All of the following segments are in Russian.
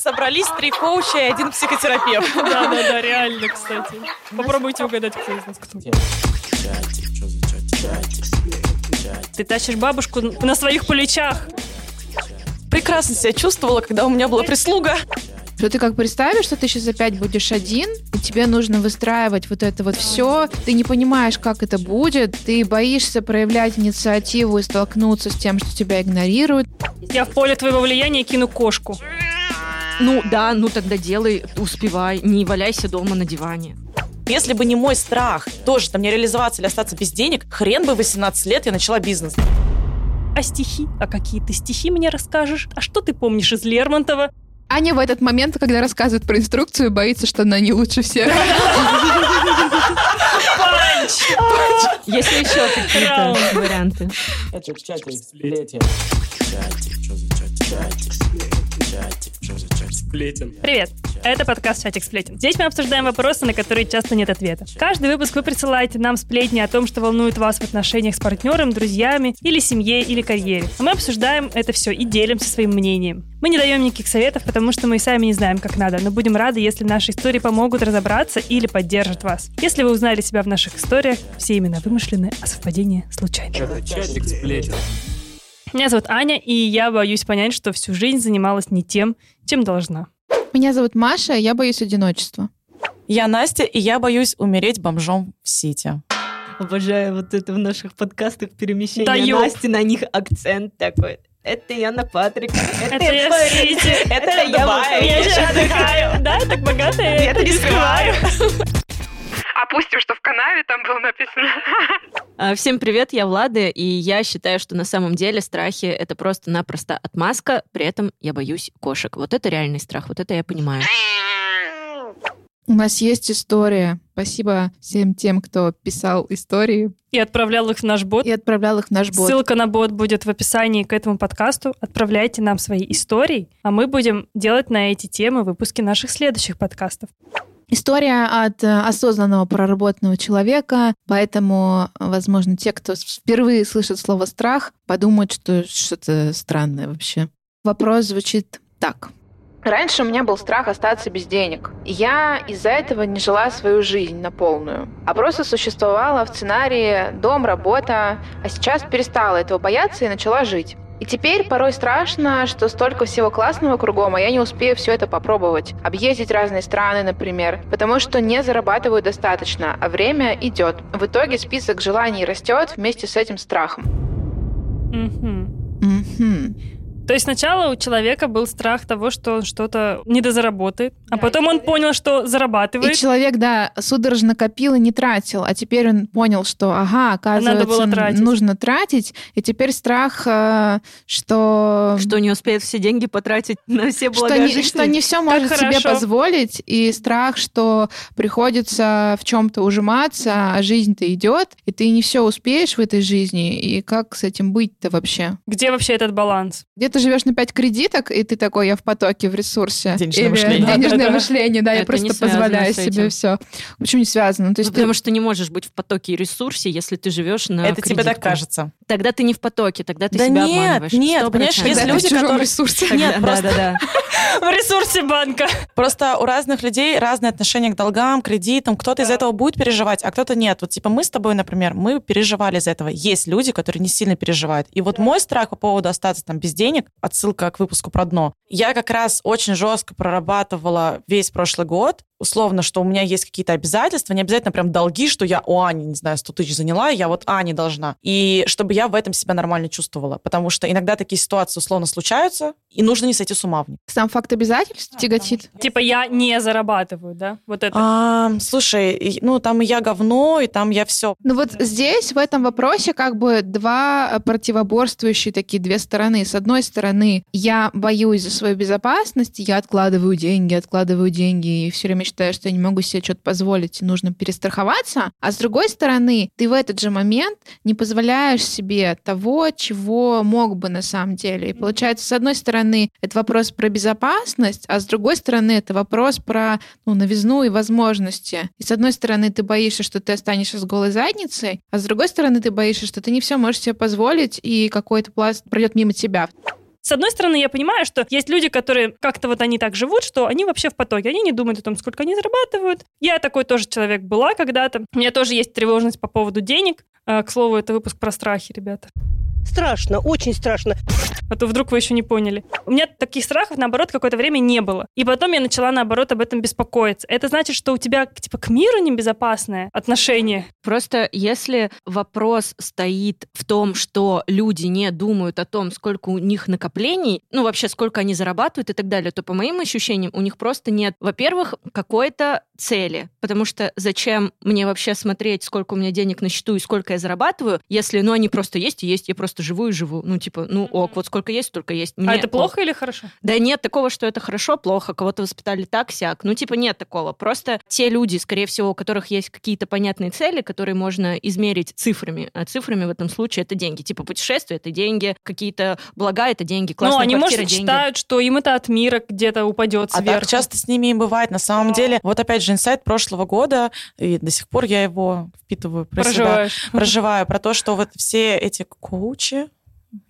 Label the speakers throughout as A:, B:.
A: Собрались три коуча и один психотерапевт.
B: Да-да-да, реально, кстати. Попробуйте угадать, кто из нас кто. Ты тащишь бабушку на своих плечах.
A: Прекрасно себя чувствовала, когда у меня была прислуга.
C: Что ты как представишь, что ты сейчас опять будешь один, и тебе нужно выстраивать вот это вот все, ты не понимаешь, как это будет, ты боишься проявлять инициативу и столкнуться с тем, что тебя игнорируют.
B: Я в поле твоего влияния кину кошку.
D: Ну да, ну тогда делай, успевай, не валяйся дома на диване.
A: Если бы не мой страх тоже там не реализоваться или остаться без денег, хрен бы 18 лет я начала бизнес.
B: А стихи? А какие ты стихи мне расскажешь? А что ты помнишь из Лермонтова?
C: Аня в этот момент, когда рассказывает про инструкцию, боится, что она не лучше всех.
D: Есть ли еще какие-то варианты?
E: Чатик, чатик, сплетен. Чатик, что за чатик? Чатик, чатик, за чатик? Сплетен.
B: Привет! Это подкаст «Чатик сплетен». Здесь мы обсуждаем вопросы, на которые часто нет ответа. Каждый выпуск вы присылаете нам сплетни о том, что волнует вас в отношениях с партнером, друзьями, или семье, или карьере. А мы обсуждаем это все и делимся своим мнением. Мы не даем никаких советов, потому что мы и сами не знаем, как надо, но будем рады, если наши истории помогут разобраться или поддержат вас. Если вы узнали себя в наших историях, все имена вымышлены, а совпадения случайны.
E: Чатик сплетен.
B: Меня зовут Аня, и я боюсь понять, что всю жизнь занималась не тем, чем должна.
C: Меня зовут Маша, я боюсь одиночества.
A: Я Настя, и я боюсь умереть бомжом в Сити.
D: Обожаю вот это в наших подкастах перемещение
B: Да ёп.
D: Насти, на них акцент такой. Это Яна Патрик.
B: Это я в Сити.
A: Это я
B: Я
A: я
B: же отдыхаю. Да, так богато я
A: это не скрываю.
F: Опустим, что в канаве там было написано.
D: А, Всем привет, я Влада, и я считаю, что на самом деле страхи — это просто-напросто отмазка, при этом я боюсь кошек. Вот это реальный страх, вот это я понимаю.
C: У нас есть история. Спасибо всем тем, кто писал истории
B: И отправлял их в наш бот.
C: и отправлял их в наш бот.
B: Ссылка на бот будет в описании к этому подкасту. Отправляйте нам свои истории, а мы будем делать на эти темы выпуски наших следующих подкастов.
C: История от э, осознанного проработанного человека, поэтому, возможно, те, кто впервые слышит слово «страх», подумают, что что-то странное вообще. Вопрос звучит так. Раньше у меня был страх остаться без денег. Я из-за этого не жила свою жизнь на полную, а просто существовала в сценарии дом, работа, а сейчас перестала этого бояться и начала жить. И теперь порой страшно, что столько всего классного кругом, а я не успею все это попробовать. Объездить разные страны, например, потому что не зарабатываю достаточно, а время идет. В итоге список желаний растет вместе с этим страхом.
B: Мгм.
C: Мгм.
B: То есть сначала у человека был страх того, что он что-то недозаработает, а потом он понял, что
C: И
B: зарабатывает.
C: человек, да, судорожно копил и не тратил, а теперь он понял, что, ага, оказывается,
B: было тратить.
C: нужно тратить, и теперь страх, э, что...
D: Что не успеет все деньги потратить на все
C: что
D: блага
C: не,
D: жизни.
C: что не все может себе
B: хорошо.
C: позволить, и страх, что приходится в чем-то ужиматься, а жизнь-то идет, и ты не все успеешь в этой жизни, и как с этим быть-то вообще?
B: Где вообще этот баланс?
C: Где ты живешь на пять кредиток, и ты такой, я в потоке, в ресурсе.
A: Денежное
C: Или
A: мышление.
C: Денежное
B: Да-да-да.
C: мышление, да, я
D: Это не
C: просто позволяю себе все. Почему не связано? Ну, То
D: Ну,
C: есть ты-
D: потому что не можешь быть в потоке и ресурсе, если ты живешь на
A: Это тебе так
D: кредитку.
A: кажется.
D: Тогда ты не в потоке, тогда ты
A: Да
D: себя
A: нет,
D: обманываешь.
A: нет,
D: 100%.
A: понимаешь, есть люди,
C: в чужом
A: которые-
C: ресурсе.
A: Нет,
D: Да,
A: просто-
D: да, да.
B: В ресурсе банка.
A: Просто у разных людей разные отношения к долгам, кредитам. Кто-то из этого будет переживать, а кто-то нет. Вот типа мы с тобой, например, мы переживали из этого. Есть люди, которые не сильно переживают. И вот мой страх по поводу остаться там без денег, отсылка к выпуску про дно, я как раз очень жестко прорабатывала весь прошлый год, условно, что у меня есть какие-то обязательства, не обязательно прям долги, что я у Ани, не знаю, 100 тысяч заняла, я вот Ане должна. И чтобы я в этом себя нормально чувствовала. Потому что иногда такие ситуации условно случаются, и нужно не сойти с ума в них.
C: Сам факт обязательств тяготит.
B: Типа я не зарабатываю, да? Вот это.
A: А, слушай, ну там и я говно, и там я все.
C: Ну вот здесь, в этом вопросе, как бы два э, противоборствующие такие две стороны. С одной стороны, я боюсь за свою безопасность, я откладываю деньги, откладываю деньги, и все время считаю, что я не могу себе что-то позволить, и нужно перестраховаться. А с другой стороны, ты в этот же момент не позволяешь себе того, чего мог бы на самом деле. И получается, с одной стороны, это вопрос про безопасность, а с другой стороны, это вопрос про ну, новизну и возможности. И с одной стороны, ты боишься, что ты останешься с голой задницей, а с другой стороны, ты боишься, что ты не все можешь себе позволить, и какой-то пласт пройдет мимо тебя.
B: С одной стороны, я понимаю, что есть люди, которые как-то вот они так живут, что они вообще в потоке, они не думают о том, сколько они зарабатывают. Я такой тоже человек была когда-то. У меня тоже есть тревожность по поводу денег. А, К слову, это выпуск про страхи, ребята.
G: Страшно, очень страшно.
B: А то вдруг вы еще не поняли. У меня таких страхов, наоборот, какое-то время не было. И потом я начала, наоборот, об этом беспокоиться. Это значит, что у тебя, типа, к миру небезопасное отношение.
D: Просто если вопрос стоит в том, что люди не думают о том, сколько у них накоплений, ну вообще сколько они зарабатывают и так далее, то по моим ощущениям у них просто нет, во-первых, какой-то цели, потому что зачем мне вообще смотреть, сколько у меня денег на счету и сколько я зарабатываю, если, ну, они просто есть и есть, я просто живу и живу. Ну, типа, ну, ок, вот сколько есть, столько есть.
B: а
D: Мне
B: это плохо или хорошо?
D: Да нет такого, что это хорошо, плохо, кого-то воспитали так, сяк. Ну, типа, нет такого. Просто те люди, скорее всего, у которых есть какие-то понятные цели, которые можно измерить цифрами. А цифрами в этом случае это деньги. Типа, путешествия — это деньги, какие-то блага — это деньги,
B: Ну,
D: классная
B: они,
D: квартира
B: может,
D: деньги.
B: считают, что им это от мира где-то упадет
A: А
B: сверху.
A: так часто с ними и бывает. На самом деле, вот опять же, инсайт прошлого года, и до сих пор я его впитываю про себя.
B: Проживаешь.
A: Проживаю про то, что вот все эти коучи, случае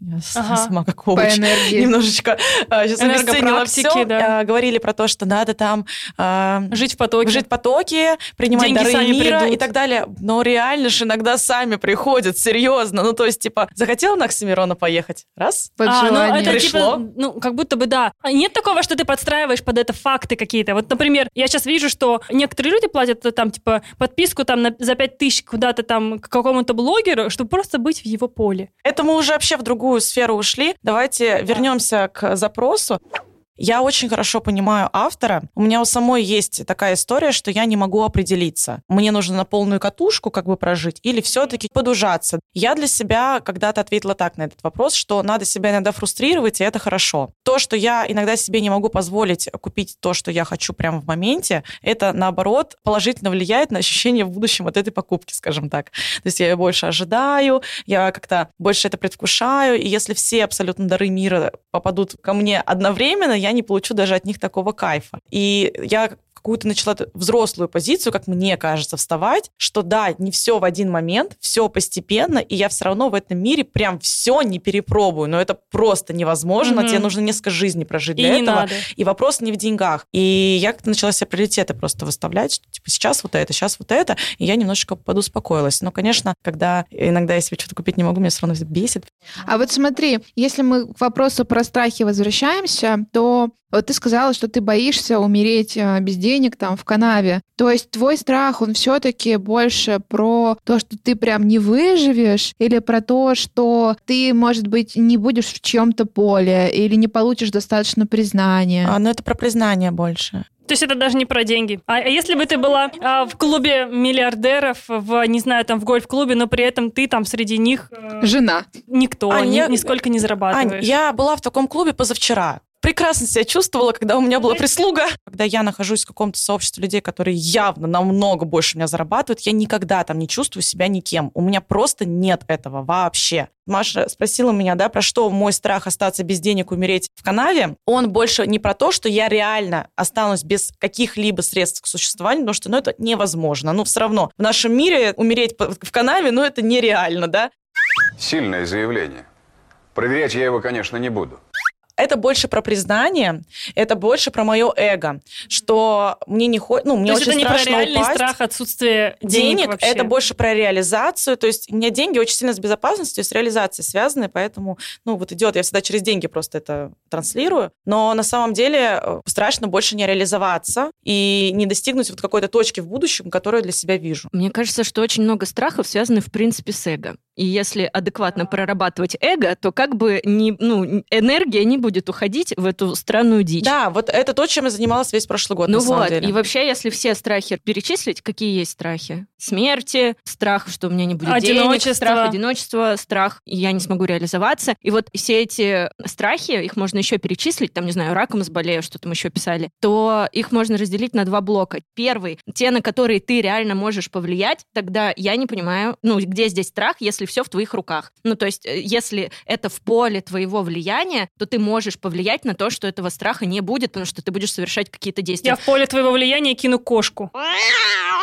A: я
B: Ага.
A: сама как
C: энергии.
A: немножечко сейчас обесценила все,
B: да.
A: говорили про то, что надо там а,
B: Жить в потоке.
A: жить в потоке, принимать
B: Деньги
A: дары
B: сами
A: мира
B: придут.
A: и так далее. Но реально же иногда сами приходят, серьезно. Ну, то есть, типа, захотел на Оксимирона поехать? Раз.
C: Под
B: А, ну, это
A: Пришло.
B: типа, ну, как будто бы да. А Нет такого, что ты подстраиваешь под это факты какие-то. Вот, например, я сейчас вижу, что некоторые люди платят э, там, типа, подписку там на, за 5 тысяч куда-то там к какому-то блогеру, чтобы просто быть в его поле.
A: Это мы уже вообще в другую сферу ушли. Давайте вернемся к запросу. Я очень хорошо понимаю автора. У меня у самой есть такая история, что я не могу определиться. Мне нужно на полную катушку как бы прожить или все-таки подужаться. Я для себя когда-то ответила так на этот вопрос, что надо себя иногда фрустрировать, и это хорошо. То, что я иногда себе не могу позволить купить то, что я хочу прямо в моменте, это, наоборот, положительно влияет на ощущение в будущем от этой покупки, скажем так. То есть я ее больше ожидаю, я как-то больше это предвкушаю, и если все абсолютно дары мира попадут ко мне одновременно, я не получу даже от них такого кайфа. И я какую-то начала взрослую позицию, как мне кажется, вставать, что да, не все в один момент, все постепенно, и я все равно в этом мире прям все не перепробую, но это просто невозможно,
B: Мгм.
A: тебе нужно несколько жизней прожить
B: И
A: для
B: не
A: этого.
B: надо.
A: И вопрос не в деньгах. И я как-то начала себе приоритеты просто выставлять, что типа сейчас вот это, сейчас вот это, и я немножечко подуспокоилась. Но, конечно, когда иногда я себе что-то купить не могу, меня все равно бесит.
C: А вот смотри, если мы к вопросу про страхи возвращаемся, то вот ты сказала, что ты боишься умереть э, без денег там в канаве. То есть твой страх, он все-таки больше про то, что ты прям не выживешь, или про то, что ты, может быть, не будешь в чьем-то поле, или не получишь достаточно признания.
A: А, но это про признание больше.
B: То есть это даже не про деньги. А а если бы ты была а, в клубе миллиардеров, в, не знаю, там в гольф-клубе, но при этом ты там среди них э,
C: Жена.
B: никто,
A: А,
B: ни-
A: я-
B: нисколько не
A: Ань,
B: зарабатываешь.
A: я была в таком клубе позавчера. Прекрасно себя чувствовала, когда у меня была прислуга. Когда я нахожусь в каком-то сообществе людей, которые явно намного больше меня зарабатывают, я никогда там не чувствую себя никем. У меня просто нет этого вообще. Маша спросила меня, да, про что мой страх остаться без денег, умереть в канаве. Он больше не про то, что я реально останусь без каких-либо средств к существованию, потому что, ну, это невозможно. Ну, все равно в нашем мире умереть в канаве, ну, это нереально, да.
H: Сильное заявление. Проверять я его, конечно, не буду.
A: Это больше про признание, это больше про мое эго, что мне не хочется, ну, мне
B: То
A: очень
B: это не про реальный
A: упасть.
B: страх отсутствия денег,
A: денег,
B: вообще.
A: это больше про реализацию, то есть у меня деньги очень сильно с безопасностью, с реализацией связаны, поэтому, ну, вот идет, я всегда через деньги просто это транслирую, но на самом деле э, страшно больше не реализоваться и не достигнуть вот какой-то точки в будущем, которую я для себя вижу.
D: Мне кажется, что очень много страхов связаны, в принципе, с эго. И если адекватно прорабатывать эго, то как бы не, ну, энергия не будет уходить в эту странную дичь.
A: Да, вот это то, чем я занималась весь прошлый год,
D: Ну вот,
A: деле.
D: и вообще, если все страхи перечислить, какие есть страхи? Смерти, страх, что у меня не будет денег,
B: Одиночество.
D: страх одиночества, страх, я не смогу реализоваться. И вот все эти страхи, их можно еще перечислить, там, не знаю, раком заболею, что там еще писали, то их можно разделить на два блока. Первый, те, на которые ты реально можешь повлиять, тогда я не понимаю, ну, где здесь страх, если все в твоих руках. Ну, то есть, э, если это в поле твоего влияния, то ты можешь повлиять на то, что этого страха не будет, потому что ты будешь совершать какие-то действия.
B: Я в поле твоего влияния кину кошку.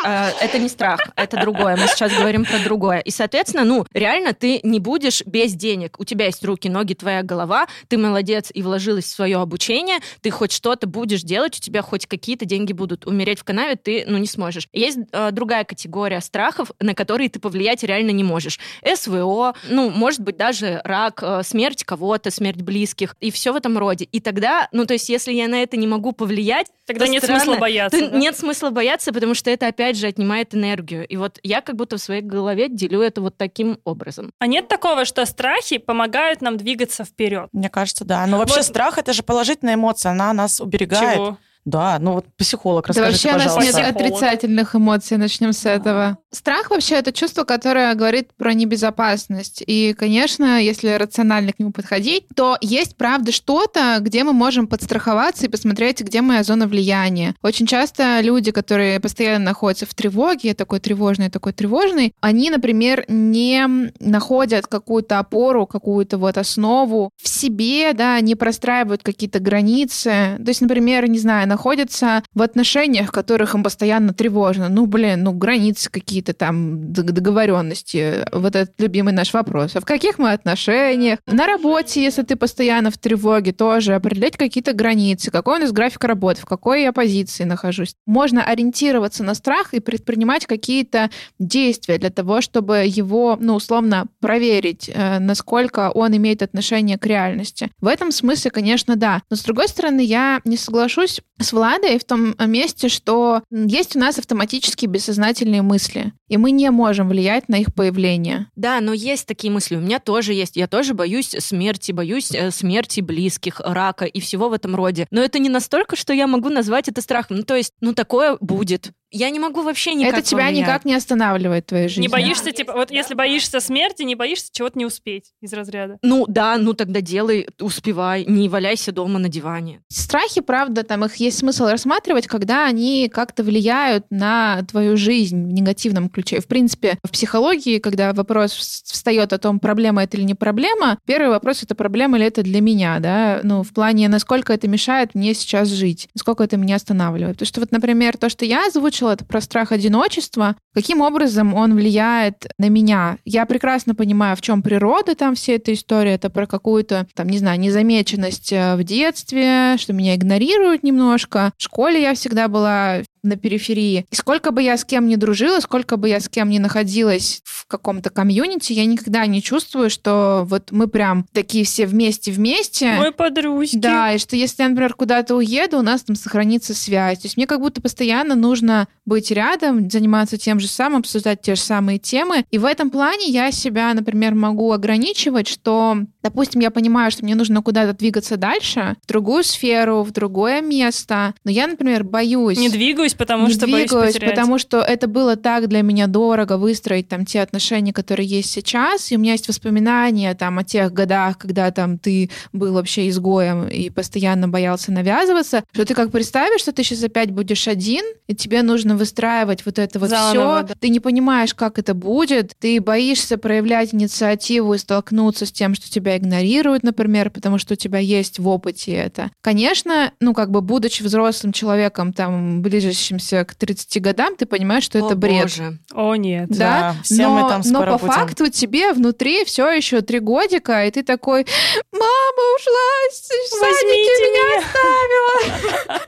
D: Э, это не страх, это другое. Мы сейчас говорим про другое. И, соответственно, ну, реально ты не будешь без денег. У тебя есть руки, ноги, твоя голова, ты молодец и вложилась в свое обучение, ты хоть что-то будешь делать, у тебя хоть какие-то деньги будут. Умереть в канаве ты, ну, не сможешь. Есть э, другая категория страхов, на которые ты повлиять реально не можешь. СВО, ну, может быть, даже рак, э, смерть кого-то, смерть близких и все в этом роде. И тогда, ну, то есть, если я на это не могу повлиять,
B: Тогда
D: то
B: нет
D: странно.
B: смысла бояться.
D: Ты-
B: да?
D: Нет смысла бояться, потому что это, опять же, отнимает энергию. И вот я как будто в своей голове делю это вот таким образом.
B: А нет такого, что страхи помогают нам двигаться вперед?
A: Мне кажется, да. Но вообще
B: Вот-
A: страх это же положительная эмоция, она нас уберегает.
B: Чего?
A: Да, ну вот психолог,
C: Да
A: расскажите,
C: вообще у нас
A: пожалуйста.
C: нет
B: Психолог.
C: отрицательных эмоций, начнем с этого. Страх вообще это чувство, которое говорит про небезопасность. И, конечно, если рационально к нему подходить, то есть, правда, что-то, где мы можем подстраховаться и посмотреть, где моя зона влияния. Очень часто люди, которые постоянно находятся в тревоге, такой тревожный, такой тревожный, они, например, не находят какую-то опору, какую-то вот основу в себе, да, не простраивают какие-то границы. То есть, например, не знаю, находятся в отношениях, в которых им постоянно тревожно. Ну, блин, ну, границы какие-то там, договоренности. Вот этот любимый наш вопрос. А в каких мы отношениях? На работе, если ты постоянно в тревоге, тоже определять какие-то границы. Какой у нас график работы, в какой я позиции нахожусь. Можно ориентироваться на страх и предпринимать какие-то действия для того, чтобы его, ну, условно, проверить, э, насколько он имеет отношение к реальности. В этом смысле, конечно, да. Но, с другой стороны, я не соглашусь с Владой в том месте, что есть у нас автоматические бессознательные мысли, и мы не можем влиять на их появление.
D: Да, но есть такие мысли. У меня тоже есть. Я тоже боюсь смерти, боюсь э, смерти близких, рака и всего в этом роде. Но это не настолько, что я могу назвать это страхом. Ну, то есть, ну, такое будет. Я не могу вообще никак
C: Это тебя
D: повлиять.
C: никак не останавливает в твоей жизни.
B: Не боишься, типа, вот если боишься смерти, не боишься чего-то не успеть из разряда.
D: Ну, да, ну тогда делай, успевай, не валяйся дома на диване.
C: Страхи, правда, там их есть смысл рассматривать, когда они как-то влияют на твою жизнь в негативном ключе. В принципе, в психологии, когда вопрос вс- встает о том, проблема это или не проблема, первый вопрос это проблема или это для меня, да, ну, в плане, насколько это мешает мне сейчас жить, насколько это меня останавливает. Потому что вот, например, то, что я озвучила, это про страх одиночества, каким образом он влияет на меня. Я прекрасно понимаю, в чем природа там всей этой истории, это про какую-то, там, не знаю, незамеченность э, в детстве, что меня игнорируют немножко. В школе я всегда была на периферии. И сколько бы я с кем ни дружила, сколько бы я с кем ни находилась в каком-то комьюнити, я никогда не чувствую, что вот мы прям такие все вместе-вместе.
B: Мой подружки.
C: Да, и что если я, например, куда-то уеду, у нас там сохранится связь. То есть мне как будто постоянно нужно быть рядом, заниматься тем же самым, обсуждать те же самые темы. И в этом плане я себя, например, могу ограничивать, что, допустим, я понимаю, что мне нужно куда-то двигаться дальше, в другую сферу, в другое место. Но я, например, боюсь
B: Не двигаюсь, потому
C: не
B: что боюсь
C: двигаюсь,
B: потерять.
C: потому что это было так для меня дорого выстроить там те отношения, которые есть сейчас, и у меня есть воспоминания там о тех годах, когда там ты был вообще изгоем и постоянно боялся навязываться, что ты как представишь, что ты сейчас опять будешь один, и тебе нужно выстраивать вот это вот
B: Заново,
C: все,
B: да.
C: ты не понимаешь, как это будет, ты боишься проявлять инициативу и столкнуться с тем, что тебя игнорируют, например, потому что у тебя есть в опыте это. Конечно, ну как бы будучи взрослым человеком, там, ближущимся к 30 годам, ты понимаешь, что это
D: О,
C: бред.
D: боже.
B: О, нет.
C: Да,
A: Да, все
C: но,
A: мы там
C: но
A: скоро
C: по
A: будем.
C: факту тебе внутри все еще три годика, и ты такой, мама ушла,
B: Возьмите
C: меня оставила.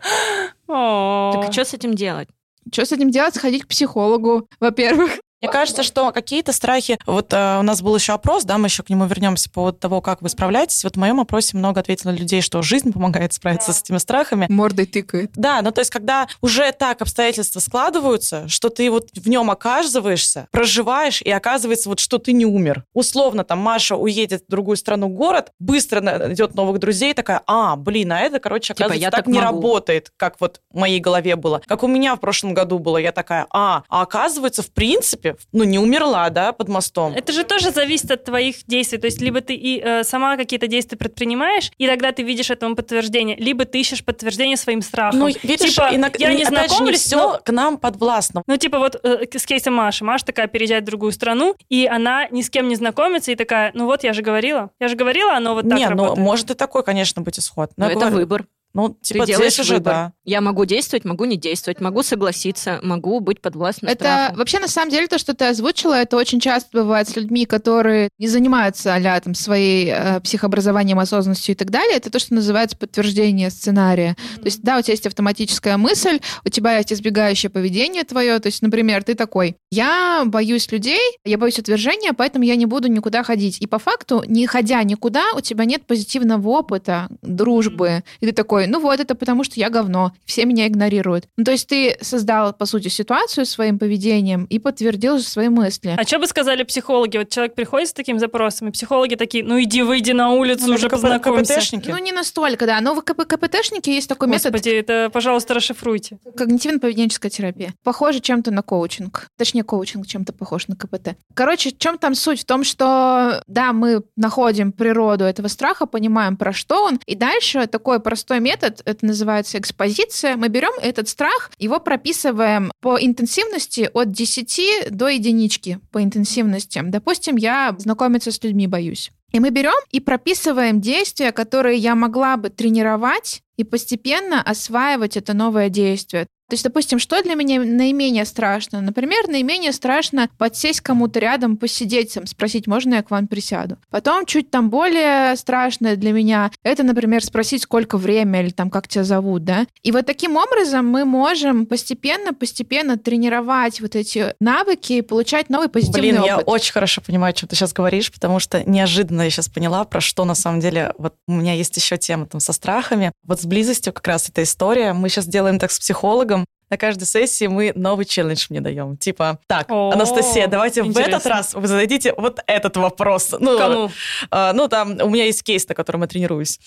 D: Так что с этим делать?
C: Что с этим делать? Сходить к психологу, во-первых.
A: Мне кажется, что какие-то страхи... Вот э, у нас был еще опрос, да, мы еще к нему вернемся по поводу того, как вы справляетесь. Вот в моем опросе много ответило людей, что жизнь помогает справиться с этими страхами.
C: Мордой тыкает.
A: Да, ну то есть, когда уже так обстоятельства складываются, что ты вот в нем оказываешься, проживаешь, и оказывается вот, что ты не умер. Условно, там, Маша уедет в другую страну, город, быстро найдет новых друзей, такая, а, блин, а это, короче,
D: Типа,
A: оказывается,
D: я
A: так,
D: так
A: не
D: могу.
A: работает, как вот в моей голове было. Как у меня в прошлом году было, я такая, а, а оказывается, в принципе, принципе, ну, не умерла, да, под мостом.
B: Это же тоже зависит от твоих действий. То есть либо ты и э, сама какие-то действия предпринимаешь, и тогда ты видишь этому подтверждение, либо ты ищешь подтверждение своим страхом.
A: Ну, видишь,
B: Типа,
A: иногда,
B: я не знакомлюсь,
A: все
B: но-
A: к нам подвластно.
B: Ну, типа вот э, с кейсом Маши. Маша такая переезжает в другую страну, и она ни с кем не знакомится, и такая, ну вот, я же говорила. Я же говорила, оно вот так
A: не, ну,
B: работает.
A: может и такой, конечно, быть исход.
D: Но
A: я
D: это
A: говорю,
D: выбор.
A: Ну, типа,
D: Ты делаешь
A: уже,
D: выбор.
A: да.
D: Я могу действовать, могу не действовать, могу согласиться, могу быть подвластна
C: Это
D: страху.
C: вообще на самом деле то, что ты озвучила, это очень часто бывает с людьми, которые не занимаются а там своей э, психообразованием, осознанностью и так далее. Это то, что называется подтверждение сценария. То есть, да, у тебя есть автоматическая мысль, у тебя есть избегающее поведение твое. То есть, например, ты такой, я боюсь людей, я боюсь отвержения, поэтому я не буду никуда ходить. И по факту, не ходя никуда, у тебя нет позитивного опыта, дружбы. И ты такой, ну вот, это потому что я говно, все меня игнорируют. Ну, то есть ты создал, по сути, ситуацию своим поведением и подтвердил же свои мысли.
B: А что бы сказали психологи? Вот человек приходит с таким запросом, и психологи такие, ну иди, выйди на улицу,
A: Ну,
B: уже познакомься.
A: КПТшники.
C: Ну, не настолько, да. Но в КП КПТшнике есть такой метод
B: Господи, это, пожалуйста, расшифруйте.
C: когнитивно-поведенческая терапия. Похоже чем-то на коучинг. Точнее, коучинг чем-то похож на КПТ. Короче, в чем там суть? В том, что, да, мы находим природу этого страха, понимаем, про что он, и дальше такой простой метод, это называется экспозиция. Мы берем этот страх, его прописываем по интенсивности от 10 до единички по интенсивности. Допустим, я знакомиться с людьми боюсь. И мы берем и прописываем действия, которые я могла бы тренировать и постепенно осваивать это новое действие. То есть, допустим, что для меня наименее страшно? Например, наименее страшно подсесть кому-то рядом, посидеть, там, спросить, можно я к вам присяду. Потом чуть там более страшное для меня, это, например, спросить, сколько время или там, как тебя зовут, да? И вот таким образом мы можем постепенно-постепенно тренировать вот эти навыки и получать новый позитивный
A: Блин, я
C: опыт.
A: очень хорошо понимаю, что ты сейчас говоришь, потому что неожиданно я сейчас поняла, про что на самом деле... Вот у меня есть еще тема там со страхами. Вот с близостью как раз эта история. Мы сейчас делаем так с психологом. На каждой сессии мы новый челлендж мне даем. Типа, так,
B: О,
A: Анастасия, давайте в этот
B: интересно.
A: раз вы зададите вот этот вопрос. Ну,
B: Кому?
A: а, ну, там у меня есть кейс, на котором я тренируюсь.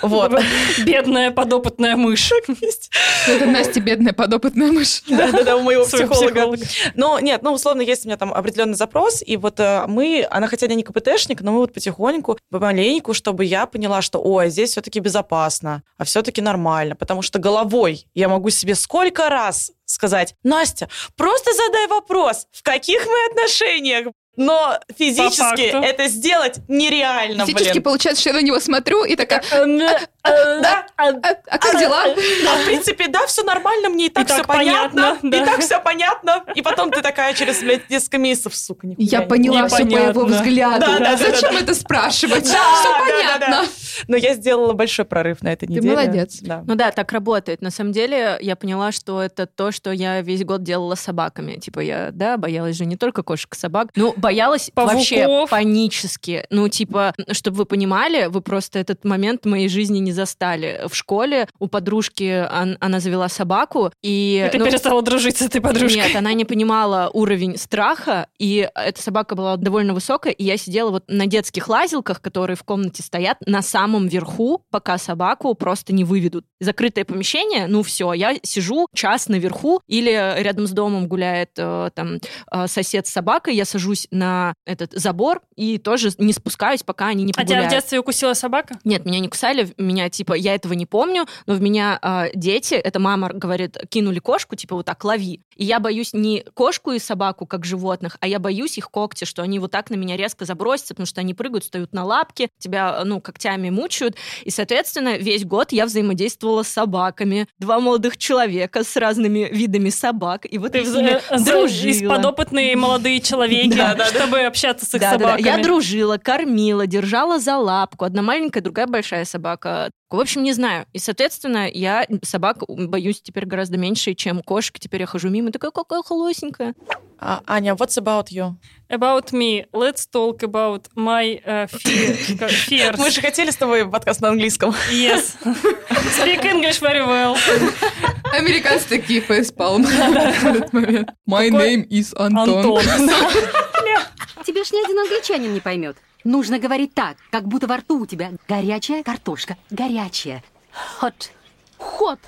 A: Вот.
B: Бедная подопытная мышь.
C: Это Настя, бедная подопытная мышь.
A: Да-да-да, у моего психолога. Но нет, ну, условно, есть у меня там определенный запрос, и вот э, мы, она хотя не КПТшник, но мы вот потихоньку, помаленьку, чтобы я поняла, что, ой, здесь все-таки безопасно, а все-таки нормально, потому что головой я могу себе сколько раз сказать, Настя, просто задай вопрос, в каких мы отношениях? Но физически это сделать нереально,
C: Физически
A: блин.
C: получается, что я на него смотрю и такая,
A: Да,
C: а, а как дела?
A: А в принципе, да, все нормально, мне и так, все понятно,
B: понятно, да.
A: и так все понятно. И потом ты такая через, блядь, несколько месяцев, сука, нихуя
C: Я
A: не
C: поняла все по его взгляду.
A: Да, да, да,
C: Зачем это спрашивать?
A: Да,
C: Все понятно.
A: Но я сделала большой прорыв на этой
C: Ты
A: неделе.
C: молодец.
A: Да.
D: Ну да, так работает. На самом деле, я поняла, что это то, что я весь год делала с собаками. Типа я, да, боялась же не только кошек и собак, ну, боялась вообще панически. Ну, типа, чтобы вы понимали, вы просто этот момент в моей жизни не застали. В школе у подружки он- она завела собаку, и...
B: И ты
D: ну,
B: перестала дружить с этой подружкой.
D: Нет, она не понимала уровень страха, и эта собака была довольно высокая, и я сидела вот на детских лазилках, которые в комнате стоят, на самом верху, пока собаку просто не выведут. Закрытое помещение, ну все, я сижу час наверху, или рядом с домом гуляет э, там э, сосед с собакой, я сажусь на этот забор и тоже не спускаюсь, пока они не
B: А тебя в
D: погуляют.
B: детстве укусила собака?
D: Нет, меня не кусали, меня, типа, я этого не помню, но в меня а, дети, это мама говорит, кинули кошку, типа, вот так, лови. И я боюсь не кошку и собаку, как животных, а я боюсь их когти, что они вот так на меня резко забросятся, потому что они прыгают, встают на лапки, тебя, ну, когтями мучают. И, соответственно, весь год я взаимодействовала с собаками. Два молодых человека с разными видами собак. И вот
B: Ты
D: я с ними
B: э, за-
D: дружила.
B: из подопытные молодые человеки,
D: Да,
B: чтобы общаться с их
D: Да, да, да.
B: собаками.
D: Я дружила, кормила, держала за лапку. Одна маленькая, другая большая собака. В общем, не знаю. И, соответственно, я собак боюсь теперь гораздо меньше, чем кошек. Теперь я хожу мимо, такая, какая холосенькая.
A: А, Аня, what's about you?
B: About me. Let's talk about my uh, fear. fears.
A: Мы же хотели с тобой подкаст на английском.
B: Yes. Speak English very well.
C: Американцы такие фейспалм в этот момент. My name is Антон.
B: Антон.
I: Тебя ж ни один англичанин не поймет. Нужно говорить так, как будто во рту у тебя горячая картошка. Горячая. Hot.
D: Ход!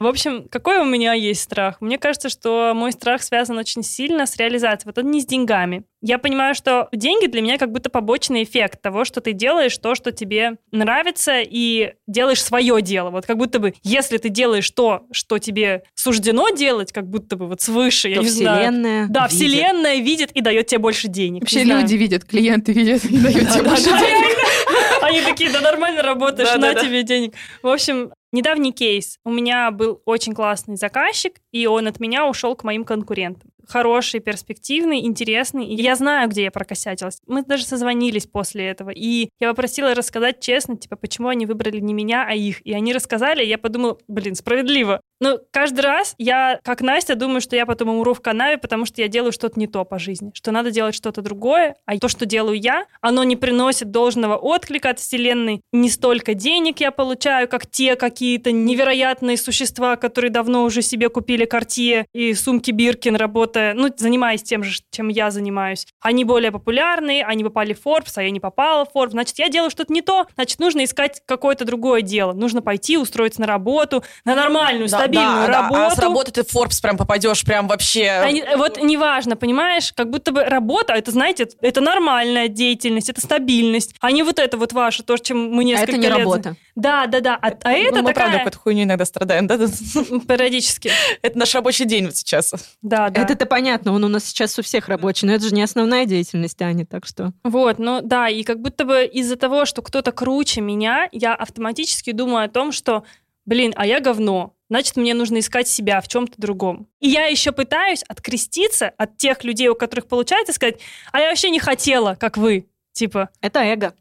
B: В общем, какой у меня есть страх? Мне кажется, что мой страх связан очень сильно с реализацией. Вот он не с деньгами. Я понимаю, что деньги для меня как будто побочный эффект того, что ты делаешь то, что тебе нравится, и делаешь свое дело. Вот как будто бы, если ты делаешь то, что тебе суждено делать, как будто бы вот свыше, я
D: То
B: не знаю.
D: вселенная
B: Да,
D: видит.
B: вселенная видит и дает тебе больше денег.
C: Вообще
B: Не знаю.
C: люди видят, клиенты видят и дают тебе
B: Да,
C: больше
B: да,
C: денег.
B: Они такие, да нормально работаешь, на тебе денег. В общем, недавний кейс. У меня был очень классный заказчик, и он от меня ушел к моим конкурентам. Хороший, перспективный, интересный. И я знаю, где я прокосятилась. Мы даже созвонились после этого. И я попросила рассказать честно, типа, почему они выбрали не меня, а их. И они рассказали, и я подумала, блин, справедливо. Но каждый раз я, как Настя, думаю, что я потом умру в канаве, потому что я делаю что-то не то по жизни, что надо делать что-то другое, а то, что делаю я, оно не приносит должного отклика от Вселенной. Не столько денег я получаю, как те какие-то невероятные существа, которые давно уже себе купили Cartier и сумки Биркин, работая, ну, занимаясь тем же, чем я занимаюсь. Они более популярные, они попали в Forbes, а я не попала в Forbes. Значит, я делаю что-то не то, значит, нужно искать какое-то другое дело. Нужно пойти, устроиться на работу, на нормальную,
A: Да,
B: стабильную
A: да, да.
B: работу.
A: А с работы ты в Forbes прям попадешь, прям вообще...
B: Они- вот неважно, понимаешь, как будто бы работа, это, знаете, это нормальная деятельность, это стабильность, а не вот это вот ваше, то, чем мы
D: А
B: несколько
D: это не
B: лет...
D: работа.
B: Да, да, да. А, а это
A: Ну, мы правда
B: такая...
A: какой-то хуйню иногда страдаем, да?
B: Периодически.
A: Это наш рабочий день вот сейчас.
B: Да, да.
D: Это-то понятно, он у нас сейчас у всех рабочий, но это же не основная деятельность, Аня, так что...
B: Вот, ну да, и как будто бы из-за того, что кто-то круче меня, я автоматически думаю о том, что, блин, а я говно. Значит, мне нужно искать себя в чем-то другом. И я еще пытаюсь откреститься от тех людей, у которых получается, сказать, а я вообще не хотела, как вы. Типа,
D: Это эго.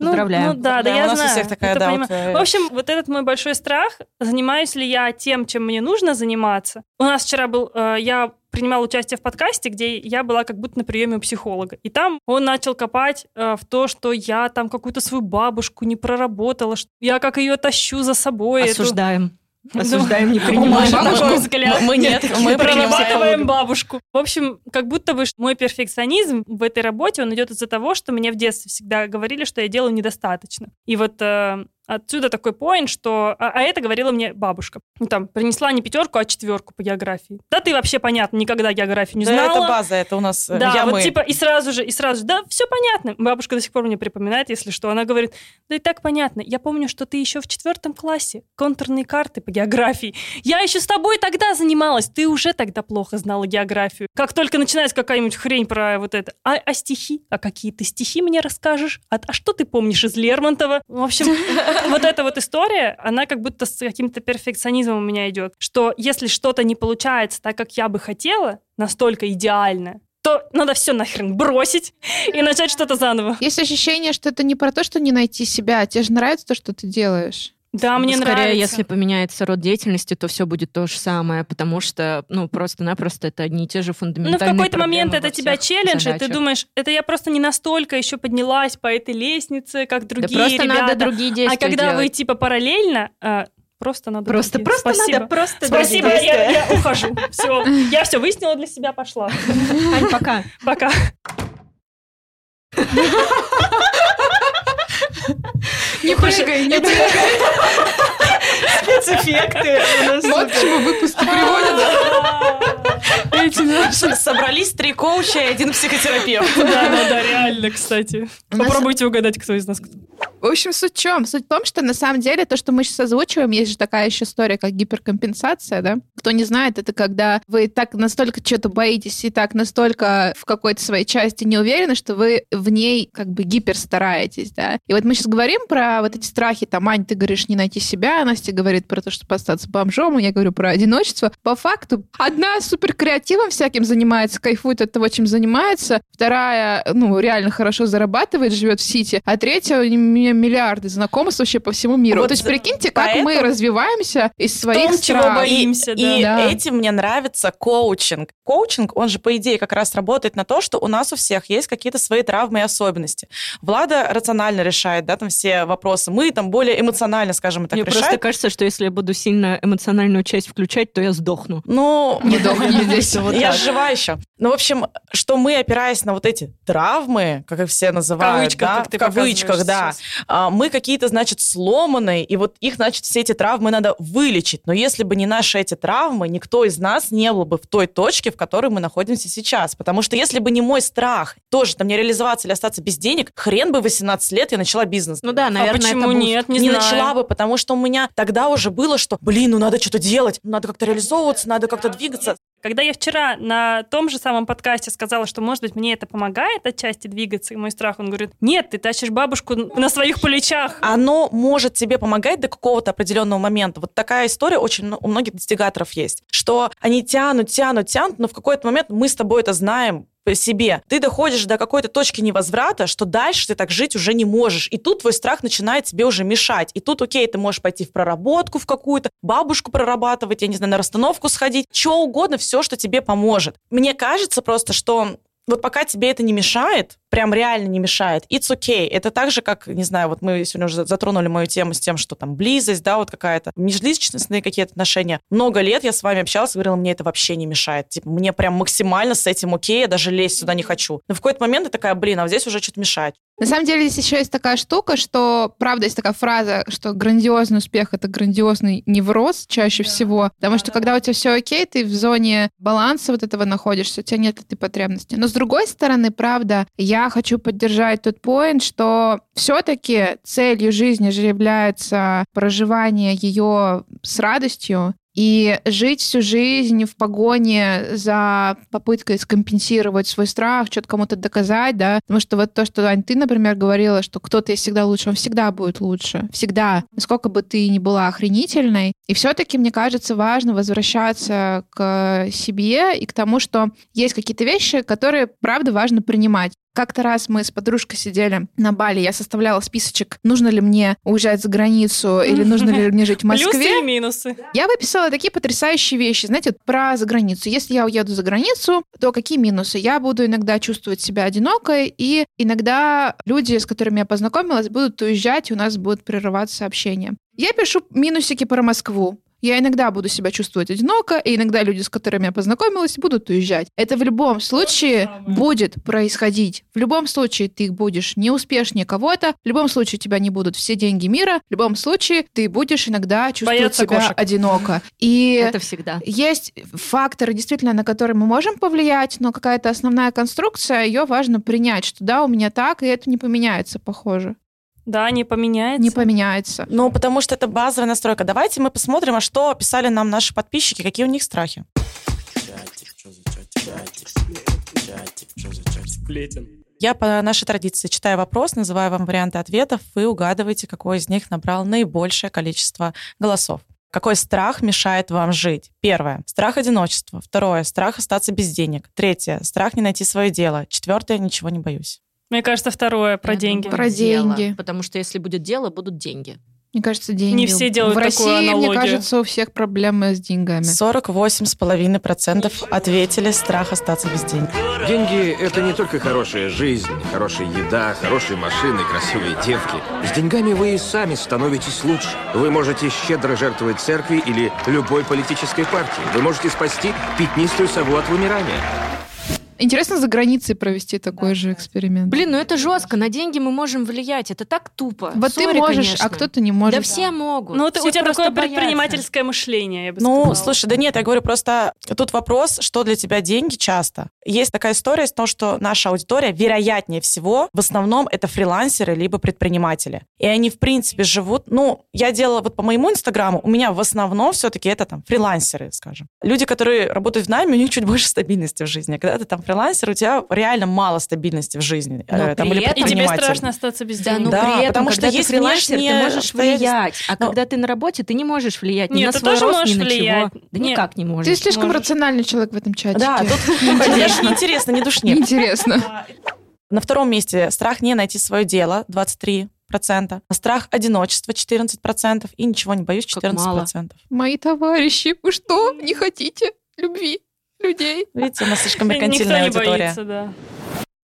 B: Ну,
D: Поздравляю.
B: Ну, да, да,
A: Да,
B: я
A: у нас у
B: знаю.
A: всех такая, да, вот, э,
B: В общем, вот этот мой большой страх, занимаюсь ли я тем, чем мне нужно заниматься. У нас вчера был, э, я принимала участие в подкасте, где я была как будто на приеме у психолога. И там он начал копать э, в то, что я там какую-то свою бабушку не проработала, что я как ее тащу за собой. эту-
D: Осуждаем.
B: Ну,
D: Осуждаем, не
A: Мы-
D: принимаем.
A: мы-
B: Такой
A: мы-
B: взгляд.
A: Мы нет, мы
B: прорабатываем бабушку. В общем, как будто бы мой перфекционизм в этой работе, он идет из-за того, что мне в детстве всегда говорили, что я делаю недостаточно. И вот э, отсюда такой поинт, что... А, а это говорила мне бабушка. Ну, там, принесла не пятерку, а четверку по географии. Да ты вообще, понятно, никогда географию не
A: Да,
B: знала.
A: это база, это у нас э,
B: Да,
A: я
B: вот типа и сразу же, и сразу же, да, все понятно. Бабушка до сих пор мне припоминает, если что. Она говорит, да и так понятно. Я помню, что ты еще в четвертом классе контурные карты по географии. Я еще с тобой тогда занималась. Ты уже тогда плохо знала географию. Как только начинается какая-нибудь хрень про вот это. А, а стихи? А какие ты стихи мне расскажешь? А, а что ты помнишь из Лермонтова? В общем, вот эта вот история, она как будто с каким-то перфекционизмом у меня идет. Что если что-то не получается так, как я бы хотела, настолько идеально, то надо все нахрен бросить и начать что-то заново.
C: Есть ощущение, что это не про то, что не найти себя, а тебе же нравится то, что ты делаешь.
B: Да, мне
D: Скорее,
B: нравится.
D: если поменяется род деятельности, то все будет то же самое, потому что, ну, просто-напросто это одни и те же
B: Ну, в
D: фундаментальные
B: какой-то момент это тебя челлендж, и ты
D: задачах.
B: думаешь, это я просто не настолько еще поднялась по этой лестнице, как
D: Да
B: другие
D: просто
B: ребята.
D: надо другие
B: а
D: действия
B: когда вы
D: делать.
B: типа параллельно, а, просто надо
D: Просто,
B: другие.
D: просто
B: Спасибо.
D: надо просто
B: Спасибо, я, я ухожу. Все, я все выяснила для себя, пошла.
D: Ань, пока.
B: Пока.
C: Не прыгай, не прыгай.
B: Спецэффекты.
C: Вот к чему выпуски приводят.
A: Эти наши собрались три коуча и один психотерапевт.
B: Да, да, да, реально, кстати. Попробуйте угадать, кто из нас кто.
C: В общем, суть в чем? Суть в том, что на самом деле то, что мы сейчас озвучиваем, есть же такая еще история, как гиперкомпенсация, да? Кто не знает, это когда вы так настолько что-то боитесь и так настолько в какой-то своей части не уверены, что вы в ней как бы гипер стараетесь, да? И вот мы сейчас говорим про вот эти страхи, там, Ань, ты говоришь не найти себя, Настя говорит про то, чтобы остаться бомжом, я говорю про одиночество. По факту, одна супер креативом всяким занимается, кайфует от того, чем занимается, вторая, ну, реально хорошо зарабатывает, живет в Сити, а третья, у нее миллиарды знакомств вообще по всему миру.
A: Вот
C: То есть, прикиньте, как мы развиваемся из своих
B: том, чего
C: страхов.
B: боимся, да.
A: И
C: Да.
A: этим мне нравится коучинг. Коучинг, он же, по идее, как раз работает на то, что у нас у всех есть какие-то свои травмы и особенности. Влада рационально решает, да, там все вопросы. Мы там более эмоционально, скажем так,
D: Мне
A: решаем.
D: просто кажется, что если я буду сильно эмоциональную часть включать, то я сдохну.
A: Ну,
C: Не дохни здесь.
A: я жива еще. Ну, в общем, что мы, опираясь на вот эти травмы, как их все называют,
B: кавычках,
A: да,
B: как ты
A: в кавычках, да,
B: сейчас.
A: а, мы какие-то, значит, сломанные, и вот их, значит, все эти травмы надо вылечить. Но если бы не наши эти травмы, никто из нас не был бы в той точке, в которой мы находимся сейчас. Потому что если бы не мой страх, тоже там не реализоваться или остаться без денег, хрен бы в 18 лет я начала бизнес.
D: Ну да, наверное,
B: а почему
D: это
B: нет? Не,
A: Не,
B: знаю.
A: начала бы, потому что у меня тогда уже было, что, блин, ну надо что-то делать, надо как-то реализовываться, надо как-то двигаться.
B: Когда я вчера на том же самом подкасте сказала, что, может быть, мне это помогает отчасти двигаться, и мой страх, он говорит, нет, ты тащишь бабушку на своих плечах.
A: Оно может тебе помогать до какого-то определенного момента. Вот такая история очень мно- у многих достигаторов есть, что они тянут, тянут, тянут, но в какой-то момент мы с тобой это знаем, себе. Ты доходишь до какой-то точки невозврата, что дальше ты так жить уже не можешь. И тут твой страх начинает тебе уже мешать. И тут, окей, ты можешь пойти в проработку в какую-то, бабушку прорабатывать, я не знаю, на расстановку сходить, что угодно, все, что тебе поможет. Мне кажется просто, что вот пока тебе это не мешает, прям реально не мешает, it's okay. Это так же, как, не знаю, вот мы сегодня уже затронули мою тему с тем, что там близость, да, вот какая-то межличностные какие-то отношения. Много лет я с вами общалась, говорила, мне это вообще не мешает. Типа, мне прям максимально с этим окей, я даже лезть сюда не хочу. Но в какой-то момент я такая, блин, а вот здесь уже что-то мешает.
C: На самом деле здесь еще есть такая штука, что, правда, есть такая фраза, что грандиозный успех — это грандиозный невроз чаще всего, потому что когда у тебя все окей, ты в зоне баланса вот этого находишься, у тебя нет этой потребности. Но с другой стороны, правда, я хочу поддержать тот поинт, что все-таки целью жизни же является проживание ее с радостью, и жить всю жизнь в погоне за попыткой скомпенсировать свой страх, что-то кому-то доказать, да, потому что вот то, что, Ань, ты, например, говорила, что кто-то есть всегда лучше, он всегда будет лучше, всегда, насколько бы ты ни была охренительной. И все-таки, мне кажется, важно возвращаться к себе и к тому, что есть какие-то вещи, которые, правда, важно принимать. Как-то раз мы с подружкой сидели на Бали, я составляла списочек, нужно ли мне уезжать за границу или нужно ли мне жить в Москве.
B: Плюсы и минусы.
C: Я выписала такие потрясающие вещи, знаете, про за границу. Если я уеду за границу, то какие минусы? Я буду иногда чувствовать себя одинокой, и иногда люди, с которыми я познакомилась, будут уезжать, и у нас будут прерываться общения. Я пишу минусики про Москву. Я иногда буду себя чувствовать одиноко, и иногда люди, с которыми я познакомилась, будут уезжать. Это в любом случае будет происходить. В любом случае ты будешь не успешнее кого-то, в любом случае у тебя не будут все деньги мира, в любом случае ты будешь иногда чувствовать
B: Бояться
C: себя
B: кошек.
C: одиноко. И
D: Это всегда.
C: есть факторы, действительно, на которые мы можем повлиять, но какая-то основная конструкция, ее важно принять, что да, у меня так, и это не поменяется, похоже.
B: Да, не поменяется.
C: Не поменяется.
A: Ну, потому что это базовая настройка. Давайте мы посмотрим, а что писали нам наши подписчики, какие у них страхи.
E: Сплетен.
A: Я по нашей традиции читаю вопрос, называю вам варианты ответов, вы угадываете, какой из них набрал наибольшее количество голосов. Какой страх мешает вам жить? Первое. Страх одиночества. Второе. Страх остаться без денег. Третье. Страх не найти свое дело. Четвертое. Ничего не боюсь.
B: Мне кажется, второе про
D: Я
B: деньги.
C: Про
D: дело.
C: деньги.
D: Потому что если будет дело, будут деньги.
C: Мне кажется, деньги.
B: Не все делают
C: В
B: такую
C: России, мне
B: аналогию.
C: кажется, у всех проблемы с деньгами.
A: 48,5% ответили страх остаться без денег.
J: Деньги – это не только хорошая жизнь, хорошая еда, хорошие машины, красивые девки. С деньгами вы и сами становитесь лучше. Вы можете щедро жертвовать церкви или любой политической партии. Вы можете спасти пятнистую сову от вымирания.
C: Интересно за границей провести такой же эксперимент.
D: Блин, ну это жестко. На деньги мы можем влиять. Это так тупо.
C: вот ты
D: Сори,
C: можешь,
D: конечно.
C: а кто-то не может.
D: Да все могут.
B: Ну, ты-
D: Все
B: у тебя
D: просто
B: такое
D: боятся.
B: предпринимательское мышление, я бы
A: Ну,
B: сказала.
A: слушай, да нет, я говорю просто, тут вопрос, что для тебя деньги часто. Есть такая история с том, что наша аудитория, вероятнее всего, в основном это фрилансеры либо предприниматели. И они, в принципе, живут... Ну, я делала вот по моему инстаграму, у меня в основном все-таки это там фрилансеры, скажем. Люди, которые работают в найме, у них чуть больше стабильности в жизни. А Когда ты там фрилансер, у тебя реально мало стабильности в жизни.
D: Но
A: э, там,
D: при
A: или
D: этом-
B: И тебе страшно остаться без
D: Да,
B: денег.
D: ну
A: Да,
D: при этом,
A: потому что
D: когда ты
A: есть
D: фрилансер, ты можешь влиять. А
A: Но-
D: когда ты на работе, ты не можешь влиять ни
B: Нет,
D: на
B: ты
D: свой
B: тоже
D: рост,
B: можешь
D: ни на
B: влиять.
D: чего. Да
B: Нет.
D: никак не можешь.
C: Ты слишком
B: можешь.
C: рациональный человек в этом чатике.
A: Да, тут даже неинтересно, не душни.
C: Неинтересно.
A: На втором месте страх не найти свое дело 23%, страх одиночества 14% и ничего не боюсь
D: Как мало.
A: 14%.
C: Мои товарищи, вы что, не хотите любви людей?
A: Видите, у нас слишком
B: Никто
A: меркантильная
B: не
A: аудитория.
B: боится, да.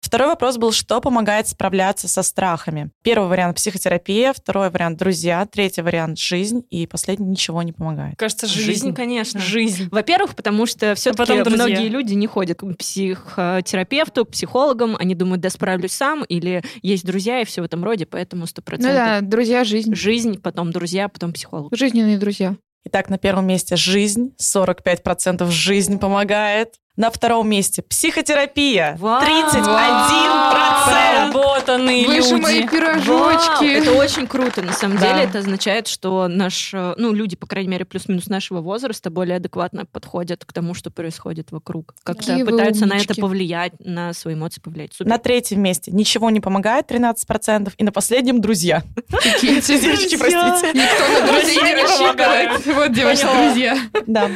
A: Второй вопрос был, что помогает справляться со страхами. Первый вариант – психотерапия, второй вариант – друзья, третий вариант – жизнь, и последний – ничего не помогает.
B: Кажется, жизнь.
D: Жизнь, конечно.
B: Жизнь.
D: Во-первых, потому что все-таки
B: потом друзья.
D: многие люди не ходят к психотерапевту, к психологам, они думают, да справлюсь сам, или есть друзья и все в этом роде, поэтому сто
C: Ну
D: процентов.
C: да, друзья, жизнь.
D: Жизнь, потом друзья, потом психолог.
C: Жизненные друзья.
A: Итак, на первом месте жизнь, 45% жизнь помогает. На втором месте психотерапия,
D: Вау!
A: 31%.
B: Проработанные
C: Вы же
B: люди.
C: мои
D: Вау,
C: пирожочки.
D: это очень круто. На самом
A: Да.
D: деле это означает, что наш, э, ну, люди, по крайней мере, плюс-минус нашего возраста более адекватно подходят к тому, что происходит вокруг. Как-то
C: Какие
D: пытаются на это повлиять, на свои эмоции повлиять. Супер.
A: На третьем месте ничего не помогает, 13%. И на последнем друзья. Девочки, простите.
C: Никто на друзей
B: Друзья
C: не рассчитывает. Вот, девочки, друзья.
A: Да.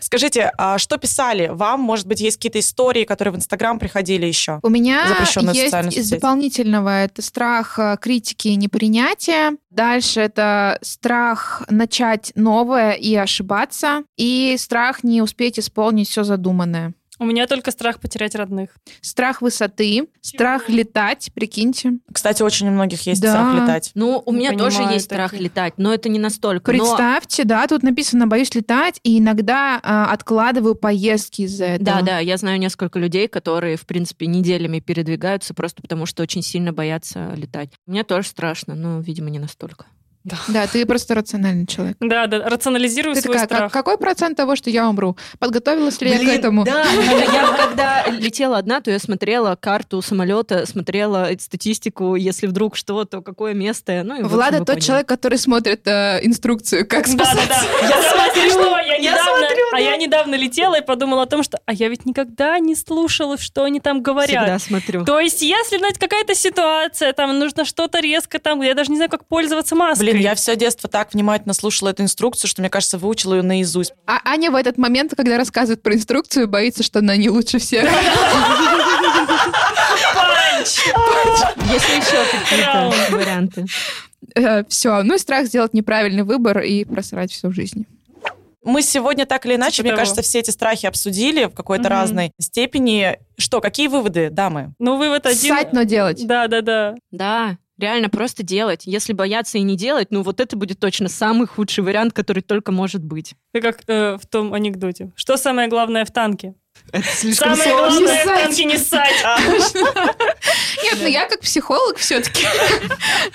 A: Скажите, а что писали вам? Может быть, есть какие-то истории, которые в Инстаграм приходили еще?
C: У меня есть из дополнительного это страх э, критики и непринятия. Дальше это страх начать новое и ошибаться. И страх не успеть исполнить все задуманное.
B: У меня только страх потерять родных.
C: Страх высоты, страх летать, прикиньте.
A: Кстати, очень у многих есть
C: Да.
A: страх летать.
D: Ну, у
B: Не
D: меня тоже
B: понимаю
D: есть страх
B: таких.
D: летать, но это не настолько. Но-
C: Представьте, да, тут написано «боюсь летать», и иногда э, откладываю поездки из-за этого.
D: Да, да, я знаю несколько людей, которые, в принципе, неделями передвигаются просто потому, что очень сильно боятся летать. Мне тоже страшно, но, видимо, не настолько.
C: Да, ты просто рациональный человек.
B: Да, да, рационализирую
C: Ты
B: свой
C: такая,
B: страх.
C: «Как- какой процент того, что я умру? Подготовилась ли я к этому?
D: Да, я когда летела одна, то я смотрела карту самолета, смотрела статистику, если вдруг что, то какое место. Ну, и,
C: Влада тот человек, который смотрит э, инструкцию, как
B: Да, да,
C: спасаться.
B: да. Я смотрю, недавно,
D: смотрю,
B: а я недавно летела и подумала о том, что а я ведь никогда не слушала, что они там говорят.
D: Всегда смотрю.
B: То есть, если ну, это какая-то ситуация, там нужно что-то резко, там, я даже не знаю, как пользоваться маской.
A: Блин, я все детство так внимательно слушала эту инструкцию, что, мне кажется, выучила ее наизусть.
C: А Аня в этот момент, когда рассказывает про инструкцию, боится, что она не лучше всех.
D: Есть ли еще какие-то варианты?
C: Все, ну и страх сделать неправильный выбор и просрать всю жизнь.
A: Мы сегодня так или иначе,
B: Типа
A: мне
B: того.
A: кажется, все эти страхи обсудили в какой-то
B: Мгм.
A: разной степени. Что, какие выводы, дамы?
B: Ну, вывод один.
C: Ссать, но делать.
B: Да, да, да.
D: Да, реально просто делать. Если бояться и не делать, ну вот это будет точно самый худший вариант, который только может быть.
B: Ты как э, в том анекдоте. Что самое главное в танке?
D: Это слишком
B: Самое
D: сложно.
B: главное в
C: ссать.
B: не ссать.
C: Нет, ну я как психолог все-таки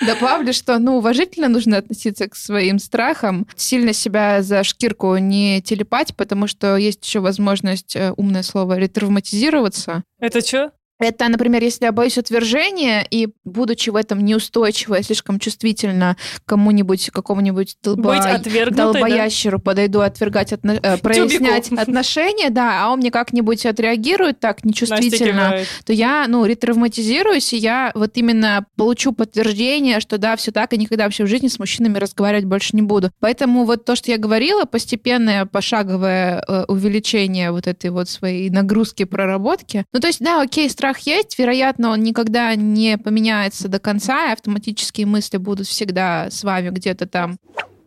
C: добавлю, что ну уважительно нужно относиться к своим страхам, сильно себя за шкирку не телепать, потому что есть еще возможность, э, умное слово, ретравматизироваться.
B: Это что?
C: Это, например, если я боюсь отвержения и, будучи в этом неустойчивая, слишком чувствительно кому-нибудь, какому-нибудь долба...
B: Отвергнутой, да?
C: долбоящеру подойду отвергать, отно- э, прояснять отношения, да, а он мне как-нибудь отреагирует так нечувствительно, то я, ну, ретравматизируюсь, и я вот именно получу подтверждение, что да, все так, и никогда вообще в жизни с мужчинами разговаривать больше не буду. Поэтому вот то, что я говорила, постепенное, пошаговое э, увеличение вот этой вот своей нагрузки, проработки. Ну, то есть, да, окей, страх есть, вероятно, он никогда не поменяется до конца, и автоматические мысли будут всегда с вами где-то там.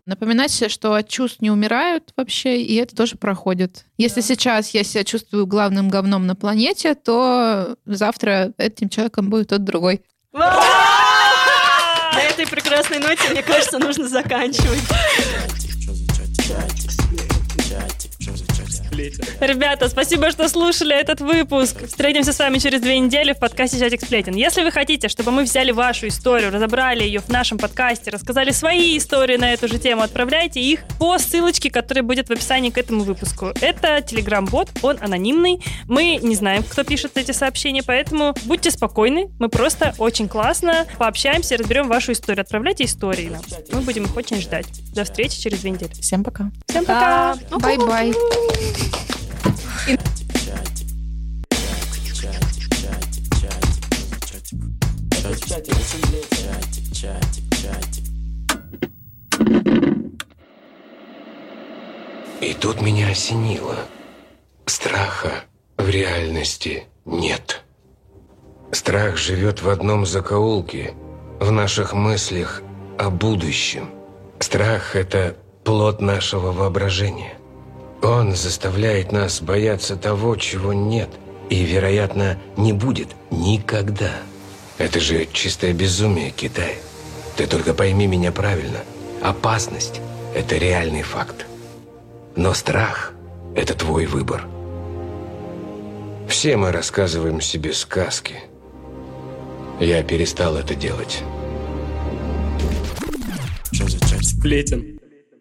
C: Напоминать себе, что от чувств не умирают вообще, и это тоже проходит. Если сейчас я себя чувствую главным говном на планете, то завтра этим человеком будет тот другой.
D: На этой прекрасной ноте, мне кажется, нужно заканчивать.
B: Ребята, спасибо, что слушали этот выпуск. Встретимся с вами через две недели в подкасте «Чатик сплетен». Если вы хотите, чтобы мы взяли вашу историю, разобрали ее в нашем подкасте, рассказали свои истории на эту же тему, отправляйте их по ссылочке, которая будет в описании к этому выпуску. Это телеграм-бот, он анонимный. Мы не знаем, кто пишет эти сообщения, поэтому будьте спокойны. Мы просто очень классно пообщаемся и разберем вашу историю. Отправляйте истории нам. Мы будем их очень ждать. До встречи через две недели.
A: Всем пока.
B: Всем пока!
C: Bye-bye.
J: И тут меня осенило. Страха в реальности нет. Страх живет в одном закоулке, в наших мыслях о будущем. Страх – это плод нашего воображения. Он заставляет нас бояться того, чего нет, И, вероятно, не будет никогда. Это же чистое безумие, Китай. Ты только пойми меня правильно. Опасность – это реальный факт. Но страх – это твой выбор. Все мы рассказываем себе сказки. Я перестал это делать.
E: Сплетен?